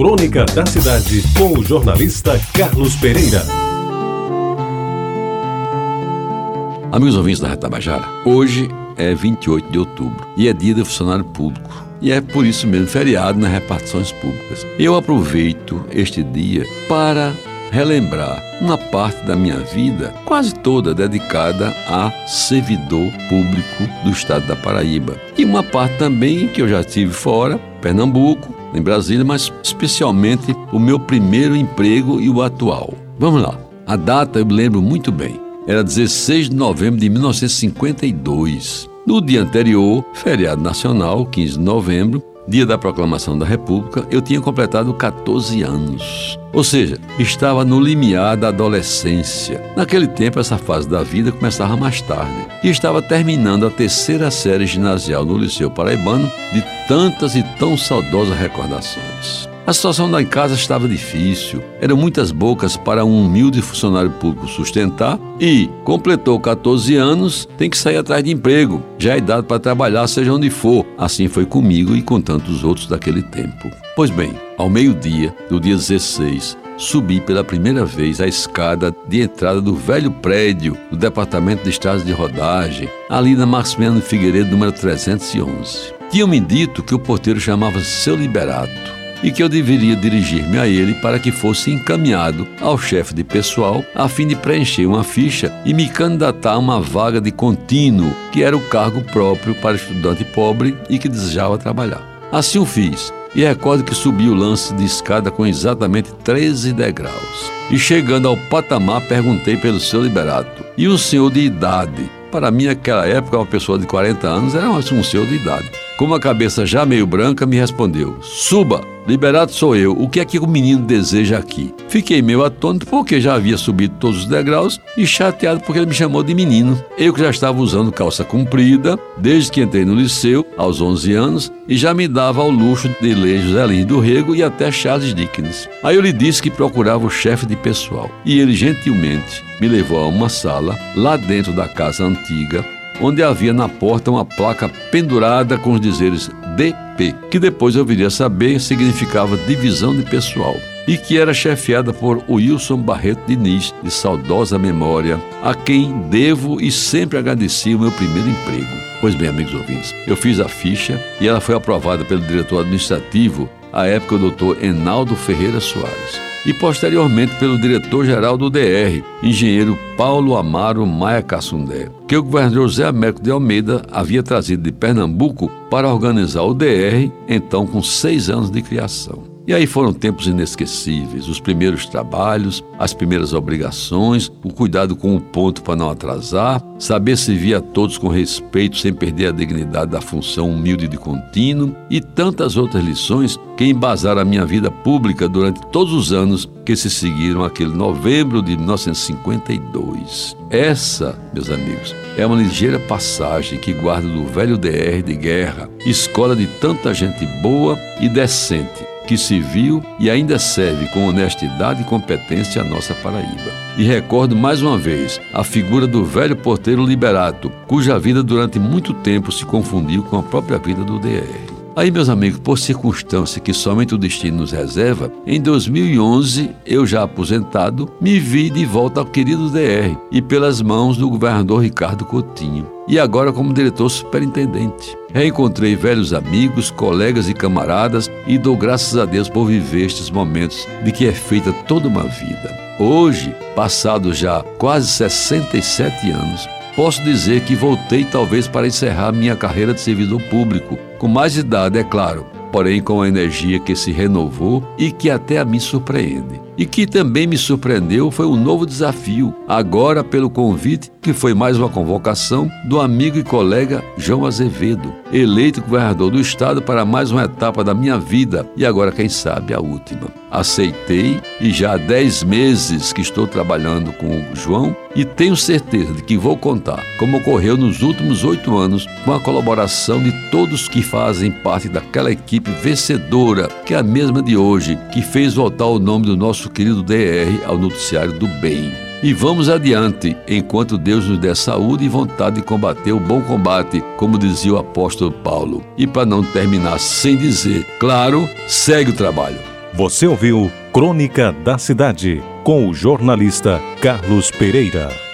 Crônica da Cidade, com o jornalista Carlos Pereira. Amigos ouvintes da Retabajara, hoje é 28 de outubro e é dia do funcionário público. E é por isso mesmo feriado nas repartições públicas. Eu aproveito este dia para relembrar uma parte da minha vida, quase toda dedicada a servidor público do estado da Paraíba. E uma parte também que eu já tive fora, Pernambuco, em Brasília, mas especialmente o meu primeiro emprego e o atual. Vamos lá. A data eu me lembro muito bem. Era 16 de novembro de 1952. No dia anterior, feriado nacional, 15 de novembro, dia da proclamação da República, eu tinha completado 14 anos. Ou seja, estava no limiar da adolescência. Naquele tempo, essa fase da vida começava mais tarde. E estava terminando a terceira série ginasial no Liceu Paraibano de tantas e tão saudosas recordações. A situação da casa estava difícil, eram muitas bocas para um humilde funcionário público sustentar e, completou 14 anos, tem que sair atrás de emprego, já é idade para trabalhar, seja onde for. Assim foi comigo e com tantos outros daquele tempo. Pois bem, ao meio-dia do dia 16, subi pela primeira vez a escada de entrada do velho prédio do Departamento de Estradas de Rodagem, ali na Maximiano Figueiredo, número 311. Tinham-me dito que o porteiro chamava-se Seu Liberato e que eu deveria dirigir-me a ele para que fosse encaminhado ao chefe de pessoal a fim de preencher uma ficha e me candidatar a uma vaga de contínuo, que era o cargo próprio para estudante pobre e que desejava trabalhar. Assim o fiz. E recordo que subi o lance de escada com exatamente 13 degraus. E chegando ao patamar, perguntei pelo seu liberato. E o senhor de idade? Para mim, naquela época, uma pessoa de 40 anos era um senhor de idade. Com uma cabeça já meio branca, me respondeu: Suba! Liberado sou eu, o que é que o menino deseja aqui? Fiquei meio atônito porque já havia subido todos os degraus e chateado porque ele me chamou de menino. Eu que já estava usando calça comprida desde que entrei no liceu, aos 11 anos, e já me dava ao luxo de ler José Lins do Rego e até Charles Dickens. Aí eu lhe disse que procurava o chefe de pessoal e ele gentilmente me levou a uma sala lá dentro da casa antiga onde havia na porta uma placa pendurada com os dizeres DP, que depois eu viria a saber significava divisão de pessoal, e que era chefiada por Wilson Barreto Diniz, de saudosa memória, a quem devo e sempre agradeci o meu primeiro emprego. Pois bem, amigos ouvintes, eu fiz a ficha e ela foi aprovada pelo diretor administrativo, à época o doutor Enaldo Ferreira Soares e posteriormente pelo diretor-geral do DR, engenheiro Paulo Amaro Maia Cassundé, que o governador José Américo de Almeida havia trazido de Pernambuco para organizar o DR, então com seis anos de criação. E aí foram tempos inesquecíveis, os primeiros trabalhos, as primeiras obrigações, o cuidado com o ponto para não atrasar, saber servir a todos com respeito sem perder a dignidade da função humilde de contínuo e tantas outras lições que embasaram a minha vida pública durante todos os anos que se seguiram aquele novembro de 1952. Essa, meus amigos, é uma ligeira passagem que guardo do velho DR de guerra, escola de tanta gente boa e decente que se viu e ainda serve com honestidade e competência a nossa Paraíba. E recordo mais uma vez a figura do velho porteiro Liberato, cuja vida durante muito tempo se confundiu com a própria vida do DR. Aí, meus amigos, por circunstância que somente o destino nos reserva, em 2011, eu já aposentado, me vi de volta ao querido DR e pelas mãos do governador Ricardo Coutinho e agora como diretor superintendente. Reencontrei velhos amigos, colegas e camaradas e dou graças a Deus por viver estes momentos de que é feita toda uma vida. Hoje, passados já quase 67 anos, posso dizer que voltei talvez para encerrar minha carreira de servidor público, com mais idade, é claro, porém com a energia que se renovou e que até a mim surpreende. E que também me surpreendeu foi um novo desafio, agora pelo convite, que foi mais uma convocação do amigo e colega João Azevedo, eleito governador do estado para mais uma etapa da minha vida e agora, quem sabe, a última. Aceitei e já há 10 meses que estou trabalhando com o João e tenho certeza de que vou contar, como ocorreu nos últimos oito anos, com a colaboração de todos que fazem parte daquela equipe vencedora, que é a mesma de hoje, que fez voltar o nome do querido DR ao noticiário do bem. E vamos adiante, enquanto Deus nos der saúde e vontade de combater o bom combate, como dizia o apóstolo Paulo. E para não terminar sem dizer, claro, segue o trabalho. Você ouviu Crônica da Cidade com o jornalista Carlos Pereira.